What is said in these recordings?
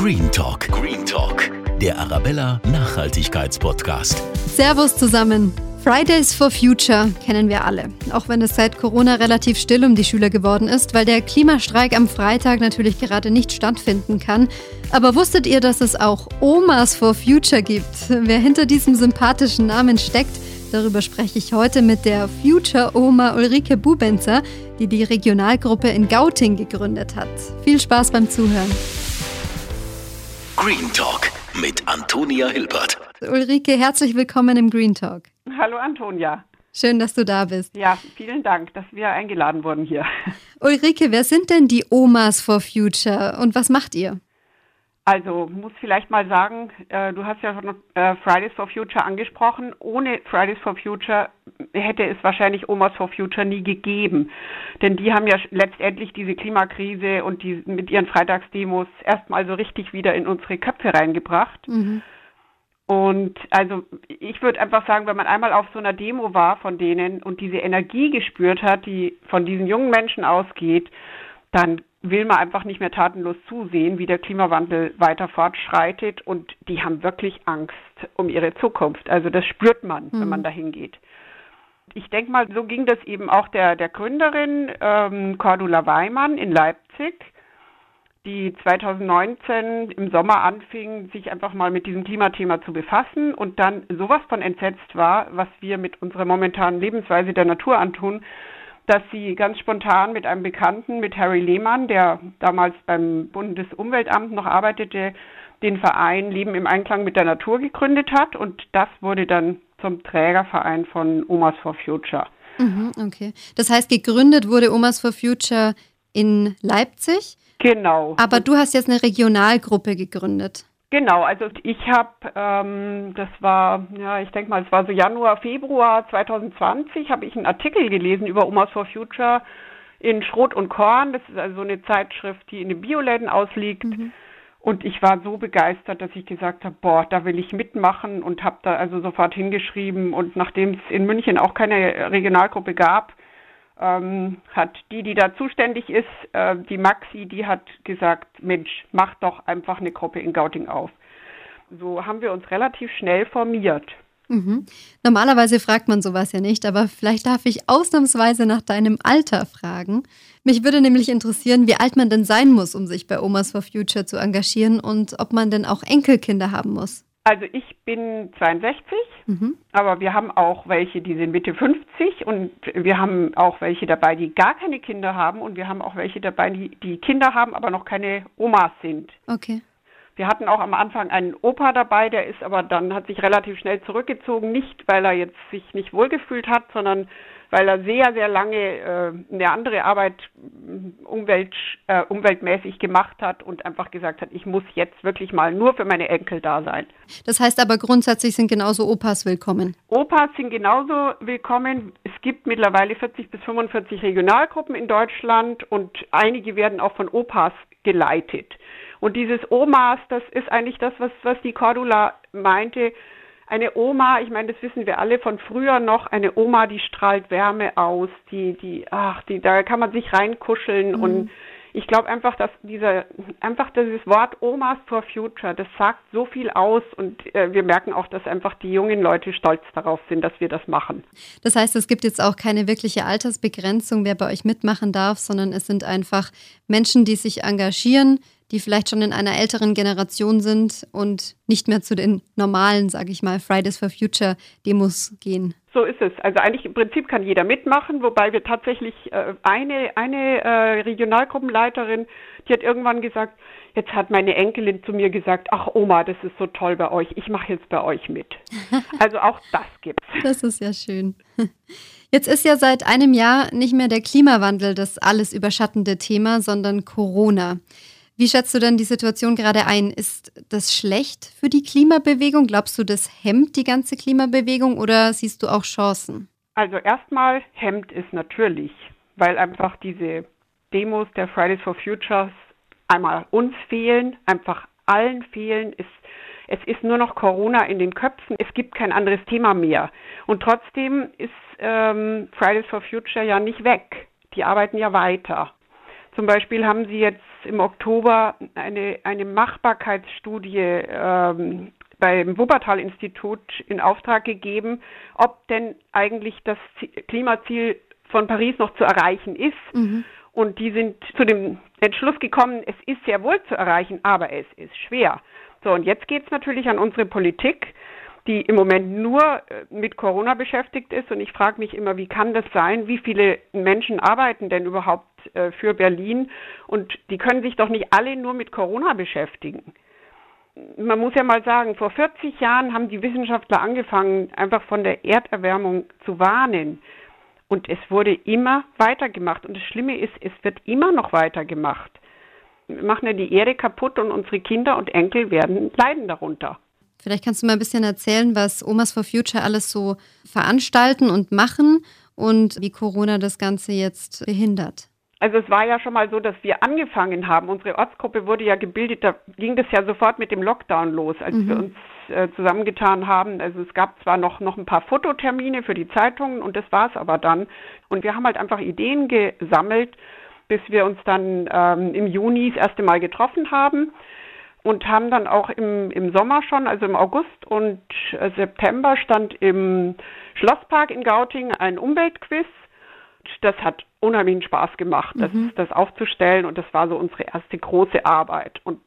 Green Talk. Green Talk. Der Arabella Nachhaltigkeitspodcast. Servus zusammen. Fridays for Future kennen wir alle, auch wenn es seit Corona relativ still um die Schüler geworden ist, weil der Klimastreik am Freitag natürlich gerade nicht stattfinden kann. Aber wusstet ihr, dass es auch Omas for Future gibt? Wer hinter diesem sympathischen Namen steckt, darüber spreche ich heute mit der Future Oma Ulrike Bubenzer, die die Regionalgruppe in Gauting gegründet hat. Viel Spaß beim Zuhören. Green Talk mit Antonia Hilbert. Ulrike, herzlich willkommen im Green Talk. Hallo Antonia. Schön, dass du da bist. Ja, vielen Dank, dass wir eingeladen wurden hier. Ulrike, wer sind denn die Omas for Future und was macht ihr? Also muss vielleicht mal sagen, äh, du hast ja schon äh, Fridays for Future angesprochen. Ohne Fridays for Future hätte es wahrscheinlich Omas for Future nie gegeben. Denn die haben ja letztendlich diese Klimakrise und die mit ihren Freitagsdemos erstmal so richtig wieder in unsere Köpfe reingebracht. Mhm. Und also ich würde einfach sagen, wenn man einmal auf so einer Demo war von denen und diese Energie gespürt hat, die von diesen jungen Menschen ausgeht, dann will man einfach nicht mehr tatenlos zusehen, wie der Klimawandel weiter fortschreitet. Und die haben wirklich Angst um ihre Zukunft. Also das spürt man, mhm. wenn man dahin geht. Ich denke mal, so ging das eben auch der, der Gründerin ähm, Cordula Weimann in Leipzig, die 2019 im Sommer anfing, sich einfach mal mit diesem Klimathema zu befassen und dann sowas von entsetzt war, was wir mit unserer momentanen Lebensweise der Natur antun, dass sie ganz spontan mit einem Bekannten, mit Harry Lehmann, der damals beim Bundesumweltamt noch arbeitete, den Verein Leben im Einklang mit der Natur gegründet hat und das wurde dann zum Trägerverein von Omas for Future. Mhm, okay. Das heißt, gegründet wurde Omas for Future in Leipzig? Genau. Aber du hast jetzt eine Regionalgruppe gegründet. Genau, also ich habe, ähm, das war, ja, ich denke mal, es war so Januar, Februar 2020, habe ich einen Artikel gelesen über Omas for Future in Schrot und Korn. Das ist also eine Zeitschrift, die in den Bioläden ausliegt. Mhm. Und ich war so begeistert, dass ich gesagt habe, boah, da will ich mitmachen und habe da also sofort hingeschrieben. Und nachdem es in München auch keine Regionalgruppe gab, ähm, hat die, die da zuständig ist, äh, die Maxi, die hat gesagt, Mensch, mach doch einfach eine Gruppe in Gauting auf. So haben wir uns relativ schnell formiert. Mhm. Normalerweise fragt man sowas ja nicht, aber vielleicht darf ich ausnahmsweise nach deinem Alter fragen. Mich würde nämlich interessieren, wie alt man denn sein muss, um sich bei Omas for Future zu engagieren und ob man denn auch Enkelkinder haben muss. Also ich bin 62, mhm. aber wir haben auch welche, die sind Mitte 50 und wir haben auch welche dabei, die gar keine Kinder haben und wir haben auch welche dabei, die, die Kinder haben, aber noch keine Omas sind. Okay. Wir hatten auch am Anfang einen Opa dabei, der ist aber dann, hat sich relativ schnell zurückgezogen, nicht weil er jetzt sich nicht wohlgefühlt hat, sondern weil er sehr, sehr lange äh, eine andere Arbeit äh, umwelt, äh, umweltmäßig gemacht hat und einfach gesagt hat, ich muss jetzt wirklich mal nur für meine Enkel da sein. Das heißt aber grundsätzlich sind genauso Opas willkommen. Opas sind genauso willkommen. Es gibt mittlerweile 40 bis 45 Regionalgruppen in Deutschland und einige werden auch von Opas geleitet. Und dieses Omas, das ist eigentlich das, was, was die Cordula meinte, eine Oma, ich meine, das wissen wir alle von früher noch, eine Oma, die strahlt Wärme aus, die, die, ach, die, da kann man sich reinkuscheln mhm. und ich glaube einfach, dass dieser, einfach dieses Wort Omas for Future, das sagt so viel aus und äh, wir merken auch, dass einfach die jungen Leute stolz darauf sind, dass wir das machen. Das heißt, es gibt jetzt auch keine wirkliche Altersbegrenzung, wer bei euch mitmachen darf, sondern es sind einfach Menschen, die sich engagieren, die vielleicht schon in einer älteren Generation sind und nicht mehr zu den normalen, sage ich mal, Fridays for Future Demos gehen. So ist es. Also eigentlich im Prinzip kann jeder mitmachen, wobei wir tatsächlich äh, eine, eine äh, Regionalgruppenleiterin, die hat irgendwann gesagt, jetzt hat meine Enkelin zu mir gesagt, ach Oma, das ist so toll bei euch, ich mache jetzt bei euch mit. Also auch das gibt's. Das ist ja schön. Jetzt ist ja seit einem Jahr nicht mehr der Klimawandel das alles überschattende Thema, sondern Corona. Wie schätzt du denn die Situation gerade ein? Ist das schlecht für die Klimabewegung? Glaubst du, das hemmt die ganze Klimabewegung oder siehst du auch Chancen? Also erstmal hemmt es natürlich, weil einfach diese Demos der Fridays for Futures einmal uns fehlen, einfach allen fehlen. Es, es ist nur noch Corona in den Köpfen. Es gibt kein anderes Thema mehr. Und trotzdem ist ähm, Fridays for Future ja nicht weg. Die arbeiten ja weiter. Zum Beispiel haben sie jetzt im Oktober eine, eine Machbarkeitsstudie ähm, beim Wuppertal-Institut in Auftrag gegeben, ob denn eigentlich das Klimaziel von Paris noch zu erreichen ist. Mhm. Und die sind zu dem Entschluss gekommen, es ist sehr wohl zu erreichen, aber es ist schwer. So, und jetzt geht es natürlich an unsere Politik, die im Moment nur äh, mit Corona beschäftigt ist. Und ich frage mich immer, wie kann das sein? Wie viele Menschen arbeiten denn überhaupt äh, für Berlin? Und die können sich doch nicht alle nur mit Corona beschäftigen. Man muss ja mal sagen, vor 40 Jahren haben die Wissenschaftler angefangen, einfach von der Erderwärmung zu warnen. Und es wurde immer weitergemacht. Und das Schlimme ist, es wird immer noch weitergemacht. Wir machen ja die Erde kaputt und unsere Kinder und Enkel werden leiden darunter. Vielleicht kannst du mal ein bisschen erzählen, was Omas for Future alles so veranstalten und machen und wie Corona das Ganze jetzt behindert. Also es war ja schon mal so, dass wir angefangen haben. Unsere Ortsgruppe wurde ja gebildet, da ging das ja sofort mit dem Lockdown los, als mhm. wir uns äh, zusammengetan haben. Also es gab zwar noch, noch ein paar Fototermine für die Zeitungen und das war es aber dann. Und wir haben halt einfach Ideen gesammelt, bis wir uns dann ähm, im Juni das erste Mal getroffen haben und haben dann auch im, im Sommer schon, also im August und äh, September stand im Schlosspark in Gauting ein Umweltquiz. Das hat unheimlichen Spaß gemacht, das, mhm. das aufzustellen und das war so unsere erste große Arbeit. Und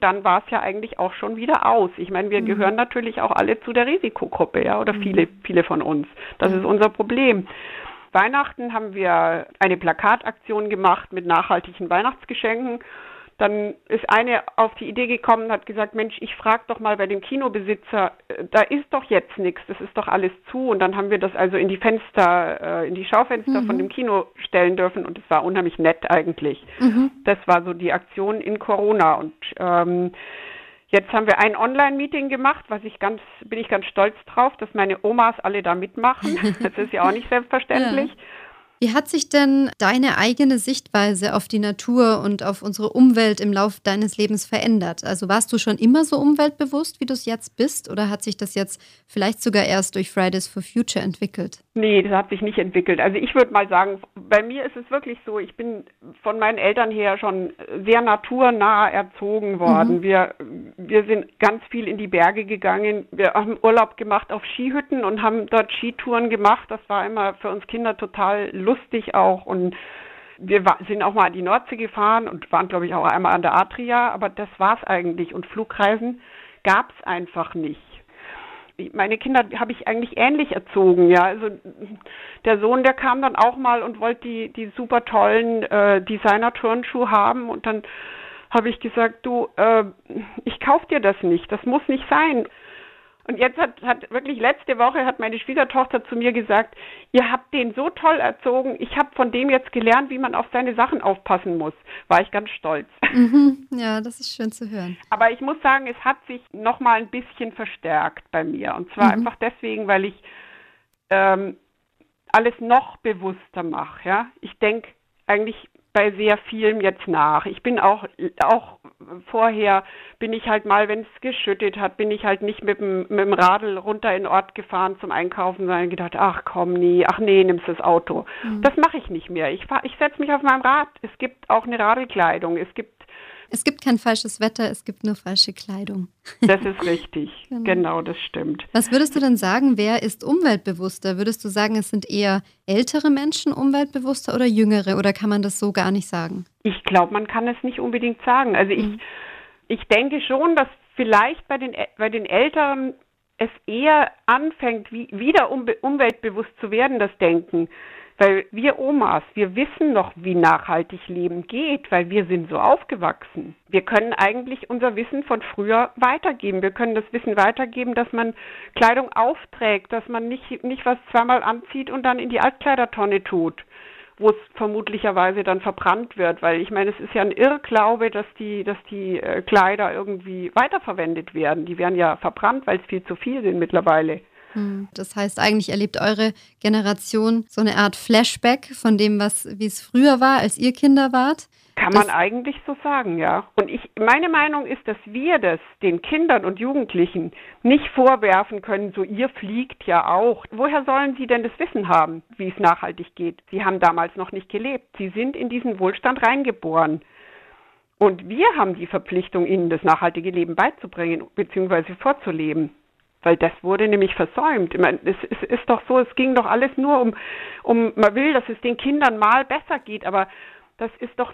dann war es ja eigentlich auch schon wieder aus. Ich meine, wir mhm. gehören natürlich auch alle zu der Risikogruppe, ja, oder mhm. viele, viele von uns. Das ist unser Problem. Weihnachten haben wir eine Plakataktion gemacht mit nachhaltigen Weihnachtsgeschenken dann ist eine auf die Idee gekommen und hat gesagt, Mensch, ich frage doch mal bei dem Kinobesitzer, äh, da ist doch jetzt nichts, das ist doch alles zu. Und dann haben wir das also in die Fenster, äh, in die Schaufenster mhm. von dem Kino stellen dürfen und es war unheimlich nett eigentlich. Mhm. Das war so die Aktion in Corona und ähm, Jetzt haben wir ein Online-Meeting gemacht, was ich ganz, bin ich ganz stolz drauf, dass meine Omas alle da mitmachen. Das ist ja auch nicht selbstverständlich. Ja. Wie hat sich denn deine eigene Sichtweise auf die Natur und auf unsere Umwelt im Laufe deines Lebens verändert? Also warst du schon immer so umweltbewusst, wie du es jetzt bist, oder hat sich das jetzt vielleicht sogar erst durch Fridays for Future entwickelt? Nee, das hat sich nicht entwickelt. Also ich würde mal sagen, bei mir ist es wirklich so, ich bin von meinen Eltern her schon sehr naturnah erzogen worden. Mhm. Wir, wir sind ganz viel in die Berge gegangen. Wir haben Urlaub gemacht auf Skihütten und haben dort Skitouren gemacht. Das war immer für uns Kinder total lustig lustig auch und wir sind auch mal an die Nordsee gefahren und waren, glaube ich, auch einmal an der Adria, aber das war es eigentlich. Und Flugreisen gab es einfach nicht. Meine Kinder habe ich eigentlich ähnlich erzogen, ja. Also der Sohn, der kam dann auch mal und wollte die, die super tollen äh, Designer-Turnschuhe haben und dann habe ich gesagt, du, äh, ich kauf dir das nicht, das muss nicht sein. Und jetzt hat, hat wirklich letzte Woche hat meine Schwiegertochter zu mir gesagt, ihr habt den so toll erzogen, ich habe von dem jetzt gelernt, wie man auf seine Sachen aufpassen muss. War ich ganz stolz. Mhm, ja, das ist schön zu hören. Aber ich muss sagen, es hat sich noch mal ein bisschen verstärkt bei mir. Und zwar mhm. einfach deswegen, weil ich ähm, alles noch bewusster mache. Ja? Ich denke eigentlich bei sehr vielem jetzt nach. Ich bin auch, auch vorher bin ich halt mal, wenn es geschüttet hat, bin ich halt nicht mit dem, mit dem Radl runter in den Ort gefahren zum Einkaufen, sondern gedacht, ach komm, nee, ach nee, nimmst das Auto. Mhm. Das mache ich nicht mehr. Ich, fahr, ich setze mich auf meinem Rad. Es gibt auch eine Radelkleidung. Es gibt es gibt kein falsches Wetter, es gibt nur falsche Kleidung. Das ist richtig. genau. genau, das stimmt. Was würdest du denn sagen, wer ist umweltbewusster? Würdest du sagen, es sind eher ältere Menschen umweltbewusster oder jüngere? Oder kann man das so gar nicht sagen? Ich glaube, man kann es nicht unbedingt sagen. Also ich, mhm. ich denke schon, dass vielleicht bei den, bei den Älteren es eher anfängt, wie, wieder umweltbewusst zu werden, das Denken. Weil wir Omas, wir wissen noch, wie nachhaltig Leben geht, weil wir sind so aufgewachsen. Wir können eigentlich unser Wissen von früher weitergeben. Wir können das Wissen weitergeben, dass man Kleidung aufträgt, dass man nicht, nicht was zweimal anzieht und dann in die Altkleidertonne tut wo es vermutlicherweise dann verbrannt wird, weil ich meine, es ist ja ein Irrglaube, dass die, dass die äh, Kleider irgendwie weiterverwendet werden. Die werden ja verbrannt, weil es viel zu viel sind mittlerweile. Hm. Das heißt, eigentlich erlebt eure Generation so eine Art Flashback von dem, was wie es früher war, als ihr Kinder wart. Kann man eigentlich so sagen, ja. Und ich, meine Meinung ist, dass wir das den Kindern und Jugendlichen nicht vorwerfen können, so ihr fliegt ja auch. Woher sollen sie denn das Wissen haben, wie es nachhaltig geht? Sie haben damals noch nicht gelebt. Sie sind in diesen Wohlstand reingeboren. Und wir haben die Verpflichtung, ihnen das nachhaltige Leben beizubringen bzw. vorzuleben. Weil das wurde nämlich versäumt. Ich meine, es, es ist doch so, es ging doch alles nur um, um, man will, dass es den Kindern mal besser geht, aber das ist doch,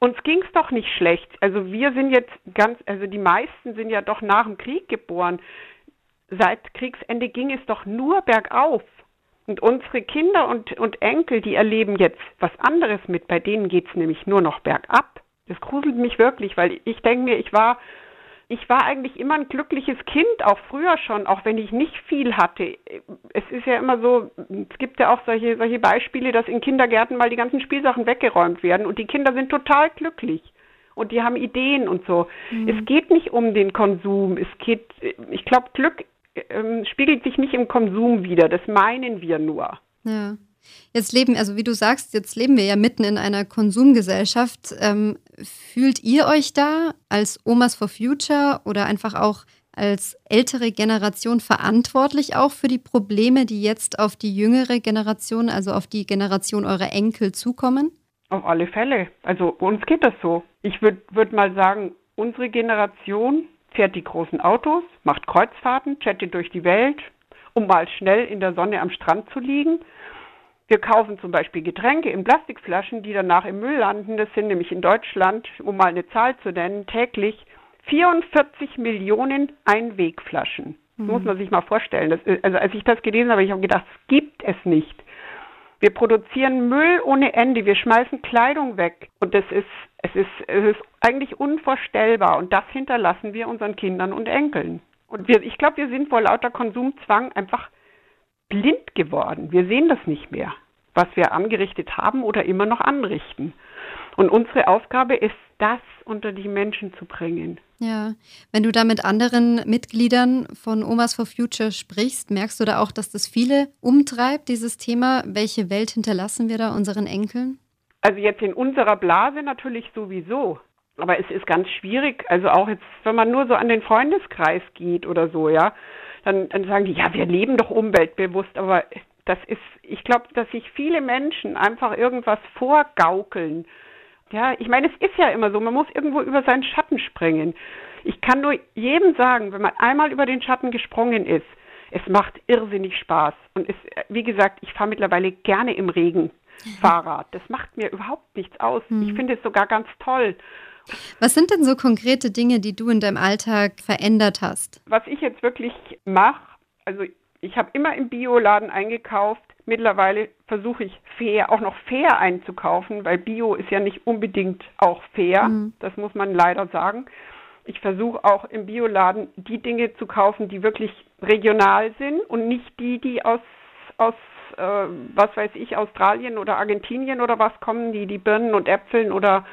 uns ging es doch nicht schlecht. Also wir sind jetzt ganz, also die meisten sind ja doch nach dem Krieg geboren. Seit Kriegsende ging es doch nur bergauf. Und unsere Kinder und, und Enkel, die erleben jetzt was anderes mit. Bei denen geht es nämlich nur noch bergab. Das gruselt mich wirklich, weil ich denke mir, ich war ich war eigentlich immer ein glückliches Kind, auch früher schon, auch wenn ich nicht viel hatte. Es ist ja immer so, es gibt ja auch solche, solche Beispiele, dass in Kindergärten mal die ganzen Spielsachen weggeräumt werden und die Kinder sind total glücklich und die haben Ideen und so. Mhm. Es geht nicht um den Konsum. Es geht, ich glaube, Glück ähm, spiegelt sich nicht im Konsum wieder. Das meinen wir nur. Ja. Jetzt leben, also wie du sagst, jetzt leben wir ja mitten in einer Konsumgesellschaft. Ähm, fühlt ihr euch da als Omas for Future oder einfach auch als ältere Generation verantwortlich auch für die Probleme, die jetzt auf die jüngere Generation, also auf die Generation eurer Enkel zukommen? Auf alle Fälle. Also uns geht das so. Ich würde würd mal sagen, unsere Generation fährt die großen Autos, macht Kreuzfahrten, chattet durch die Welt, um mal schnell in der Sonne am Strand zu liegen wir kaufen zum Beispiel Getränke in Plastikflaschen, die danach im Müll landen. Das sind nämlich in Deutschland, um mal eine Zahl zu nennen, täglich 44 Millionen Einwegflaschen. Das mhm. muss man sich mal vorstellen. Das, also als ich das gelesen habe, ich habe gedacht, es gibt es nicht. Wir produzieren Müll ohne Ende, wir schmeißen Kleidung weg und das ist, es ist, es ist eigentlich unvorstellbar und das hinterlassen wir unseren Kindern und Enkeln. Und wir, ich glaube, wir sind vor lauter Konsumzwang einfach blind geworden. Wir sehen das nicht mehr, was wir angerichtet haben oder immer noch anrichten. Und unsere Aufgabe ist, das unter die Menschen zu bringen. Ja, wenn du da mit anderen Mitgliedern von Omas for Future sprichst, merkst du da auch, dass das viele umtreibt, dieses Thema, welche Welt hinterlassen wir da unseren Enkeln? Also jetzt in unserer Blase natürlich sowieso. Aber es ist ganz schwierig, also auch jetzt, wenn man nur so an den Freundeskreis geht oder so, ja, dann, dann sagen die, ja, wir leben doch umweltbewusst, aber das ist, ich glaube, dass sich viele Menschen einfach irgendwas vorgaukeln. Ja, ich meine, es ist ja immer so, man muss irgendwo über seinen Schatten springen. Ich kann nur jedem sagen, wenn man einmal über den Schatten gesprungen ist, es macht irrsinnig Spaß. Und es, wie gesagt, ich fahre mittlerweile gerne im Regen Fahrrad. Das macht mir überhaupt nichts aus. Mhm. Ich finde es sogar ganz toll. Was sind denn so konkrete Dinge, die du in deinem Alltag verändert hast? Was ich jetzt wirklich mache, also ich habe immer im Bioladen eingekauft. Mittlerweile versuche ich fair, auch noch fair einzukaufen, weil Bio ist ja nicht unbedingt auch fair. Mhm. Das muss man leider sagen. Ich versuche auch im Bioladen die Dinge zu kaufen, die wirklich regional sind und nicht die, die aus, aus äh, was weiß ich, Australien oder Argentinien oder was kommen, die die Birnen und Äpfeln oder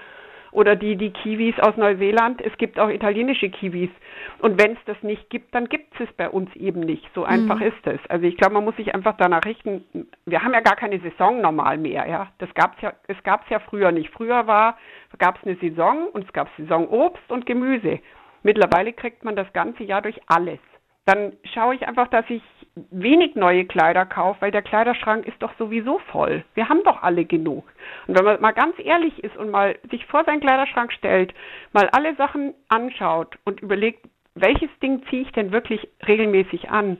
oder die, die Kiwis aus Neuseeland. Es gibt auch italienische Kiwis. Und wenn es das nicht gibt, dann gibt es es bei uns eben nicht. So einfach mhm. ist es. Also ich glaube, man muss sich einfach danach richten. Wir haben ja gar keine Saison normal mehr, ja. Das gab's ja, es gab es ja früher nicht. Früher war, gab es eine Saison und es gab Saison Obst und Gemüse. Mittlerweile kriegt man das ganze Jahr durch alles dann schaue ich einfach, dass ich wenig neue Kleider kaufe, weil der Kleiderschrank ist doch sowieso voll. Wir haben doch alle genug. Und wenn man mal ganz ehrlich ist und mal sich vor seinen Kleiderschrank stellt, mal alle Sachen anschaut und überlegt, welches Ding ziehe ich denn wirklich regelmäßig an,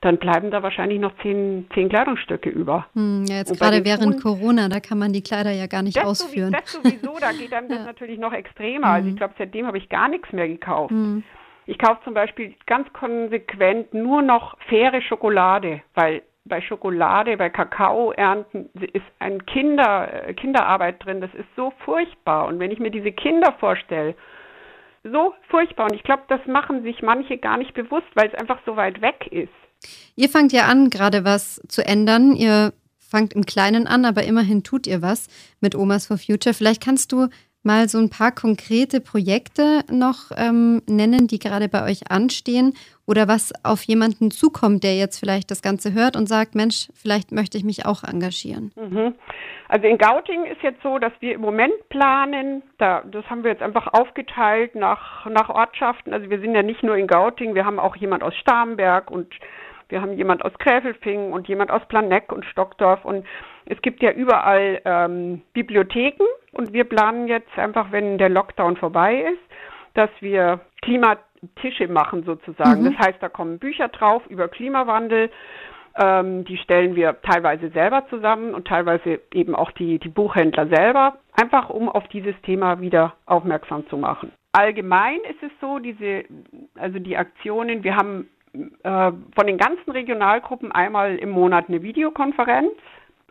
dann bleiben da wahrscheinlich noch zehn, zehn Kleidungsstücke über. Hm, ja, jetzt gerade während Schuhen, Corona, da kann man die Kleider ja gar nicht das ausführen. Sowieso, das sowieso, da geht einem das natürlich noch extremer. Also ich hm. glaube, seitdem habe ich gar nichts mehr gekauft. Hm. Ich kaufe zum Beispiel ganz konsequent nur noch faire Schokolade, weil bei Schokolade, bei Kakaoernten ist ein Kinder, Kinderarbeit drin. Das ist so furchtbar. Und wenn ich mir diese Kinder vorstelle, so furchtbar. Und ich glaube, das machen sich manche gar nicht bewusst, weil es einfach so weit weg ist. Ihr fangt ja an, gerade was zu ändern. Ihr fangt im Kleinen an, aber immerhin tut ihr was mit Omas for Future. Vielleicht kannst du mal so ein paar konkrete Projekte noch ähm, nennen, die gerade bei euch anstehen oder was auf jemanden zukommt, der jetzt vielleicht das Ganze hört und sagt, Mensch, vielleicht möchte ich mich auch engagieren? Mhm. Also in Gauting ist jetzt so, dass wir im Moment planen, da, das haben wir jetzt einfach aufgeteilt nach, nach Ortschaften. Also wir sind ja nicht nur in Gauting, wir haben auch jemand aus Starnberg und wir haben jemand aus Gräfelfing und jemand aus Planegg und Stockdorf und es gibt ja überall ähm, Bibliotheken und wir planen jetzt einfach, wenn der Lockdown vorbei ist, dass wir Klimatische machen sozusagen. Mhm. Das heißt, da kommen Bücher drauf über Klimawandel. Ähm, die stellen wir teilweise selber zusammen und teilweise eben auch die, die Buchhändler selber, einfach um auf dieses Thema wieder aufmerksam zu machen. Allgemein ist es so, diese, also die Aktionen, wir haben äh, von den ganzen Regionalgruppen einmal im Monat eine Videokonferenz,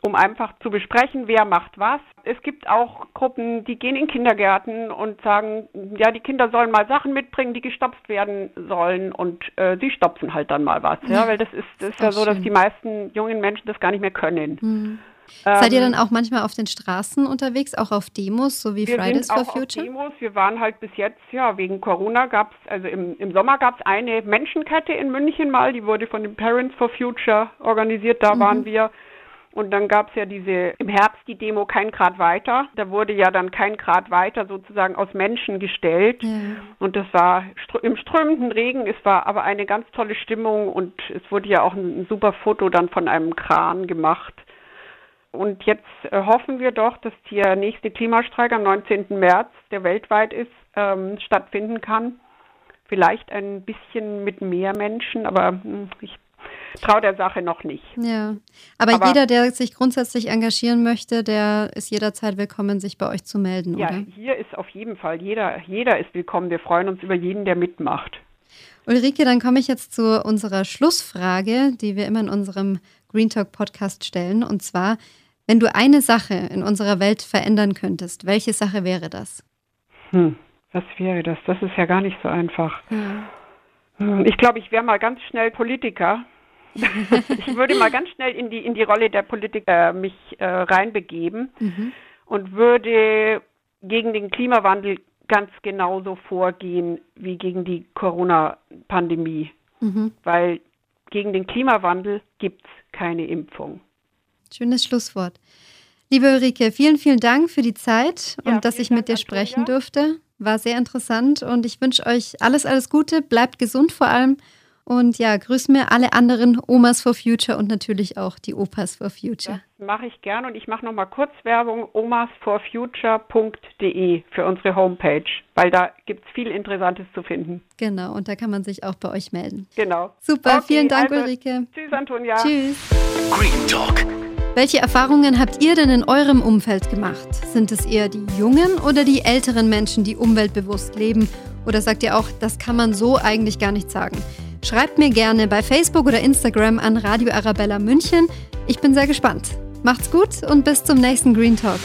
um einfach zu besprechen, wer macht was. Es gibt auch Gruppen, die gehen in Kindergärten und sagen, ja, die Kinder sollen mal Sachen mitbringen, die gestopft werden sollen und äh, sie stopfen halt dann mal was. Ja, weil das ist, das ist ja so, dass die meisten jungen Menschen das gar nicht mehr können. Mhm. Seid ihr dann auch manchmal auf den Straßen unterwegs, auch auf Demos, so wie wir Fridays sind for auch Future? Auf Demos. Wir waren halt bis jetzt, ja, wegen Corona gab es, also im, im Sommer gab es eine Menschenkette in München mal, die wurde von den Parents for Future organisiert, da mhm. waren wir. Und dann gab es ja diese im Herbst die Demo kein Grad weiter. Da wurde ja dann kein Grad weiter sozusagen aus Menschen gestellt. Ja. Und das war im strömenden Regen. Es war aber eine ganz tolle Stimmung und es wurde ja auch ein, ein super Foto dann von einem Kran gemacht. Und jetzt äh, hoffen wir doch, dass der nächste Klimastreik am 19. März, der weltweit ist, ähm, stattfinden kann. Vielleicht ein bisschen mit mehr Menschen, aber hm, ich traue der Sache noch nicht. Ja, aber, aber, jeder, der sich grundsätzlich engagieren möchte, der ist jederzeit willkommen, sich bei euch zu melden, ja, oder? hier ist auf jeden Fall jeder, jeder ist willkommen. Wir freuen uns über jeden, der mitmacht. Ulrike, dann komme ich jetzt zu unserer Schlussfrage, die wir immer in unserem Green Talk Podcast stellen. Und zwar, wenn du eine Sache in unserer Welt verändern könntest, welche Sache wäre das? Hm, was wäre das? Das ist ja gar nicht so einfach. Ja. Hm, ich glaube, ich wäre mal ganz schnell Politiker. ich würde mal ganz schnell in die, in die Rolle der Politiker mich äh, reinbegeben mhm. und würde gegen den Klimawandel ganz genauso vorgehen wie gegen die Corona-Pandemie. Mhm. Weil gegen den Klimawandel gibt es keine Impfung. Schönes Schlusswort. Liebe Ulrike, vielen, vielen Dank für die Zeit und ja, dass ich mit dir sprechen Antonia. durfte. War sehr interessant und ich wünsche euch alles, alles Gute. Bleibt gesund vor allem. Und ja, grüß mir alle anderen Omas for Future und natürlich auch die Opas for Future. Das mache ich gern und ich mache nochmal kurz Werbung omasforfuture.de für unsere Homepage, weil da gibt es viel Interessantes zu finden. Genau, und da kann man sich auch bei euch melden. Genau. Super, okay, vielen Dank, also, Ulrike. Tschüss, Antonia. Tschüss. Green Talk. Welche Erfahrungen habt ihr denn in eurem Umfeld gemacht? Sind es eher die jungen oder die älteren Menschen, die umweltbewusst leben? Oder sagt ihr auch, das kann man so eigentlich gar nicht sagen? Schreibt mir gerne bei Facebook oder Instagram an Radio Arabella München. Ich bin sehr gespannt. Macht's gut und bis zum nächsten Green Talk.